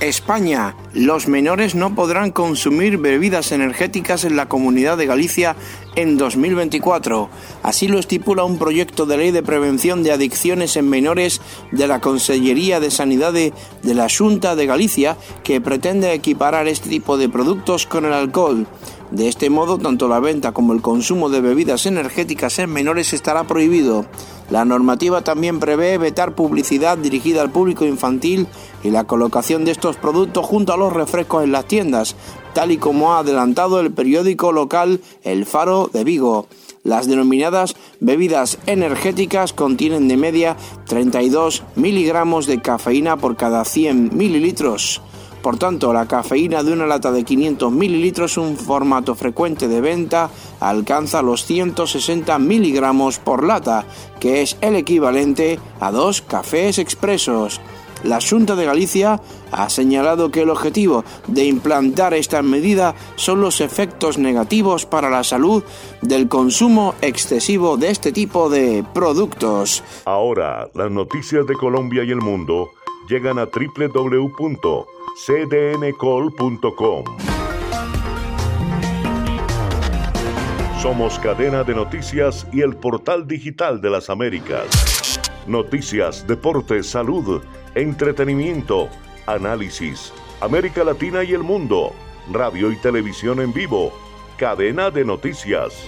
España. Los menores no podrán consumir bebidas energéticas en la Comunidad de Galicia en 2024. Así lo estipula un proyecto de ley de prevención de adicciones en menores de la Consellería de Sanidad de, la Junta de Galicia que pretende equiparar este tipo de productos con el alcohol. De este modo, tanto la venta como el consumo de bebidas energéticas en menores estará prohibido. La normativa también prevé vetar publicidad dirigida al público infantil y la colocación de estos productos junto a los refrescos en las tiendas, tal y como ha adelantado el periódico local El Faro de Vigo. Las denominadas bebidas energéticas contienen de media 32 miligramos de cafeína por cada 100 mililitros. Por tanto, la cafeína de una lata de 500 mililitros, un formato frecuente de venta, alcanza los 160 miligramos por lata, que es el equivalente a dos cafés expresos. La Junta de Galicia ha señalado que el objetivo de implantar esta medida son los efectos negativos para la salud del consumo excesivo de este tipo de productos. Ahora, las noticias de Colombia y el mundo llegan a www.cdncol.com. Somos cadena de noticias y el portal digital de las Américas. Noticias, deportes, salud, entretenimiento, análisis, América Latina y el mundo, radio y televisión en vivo, cadena de noticias.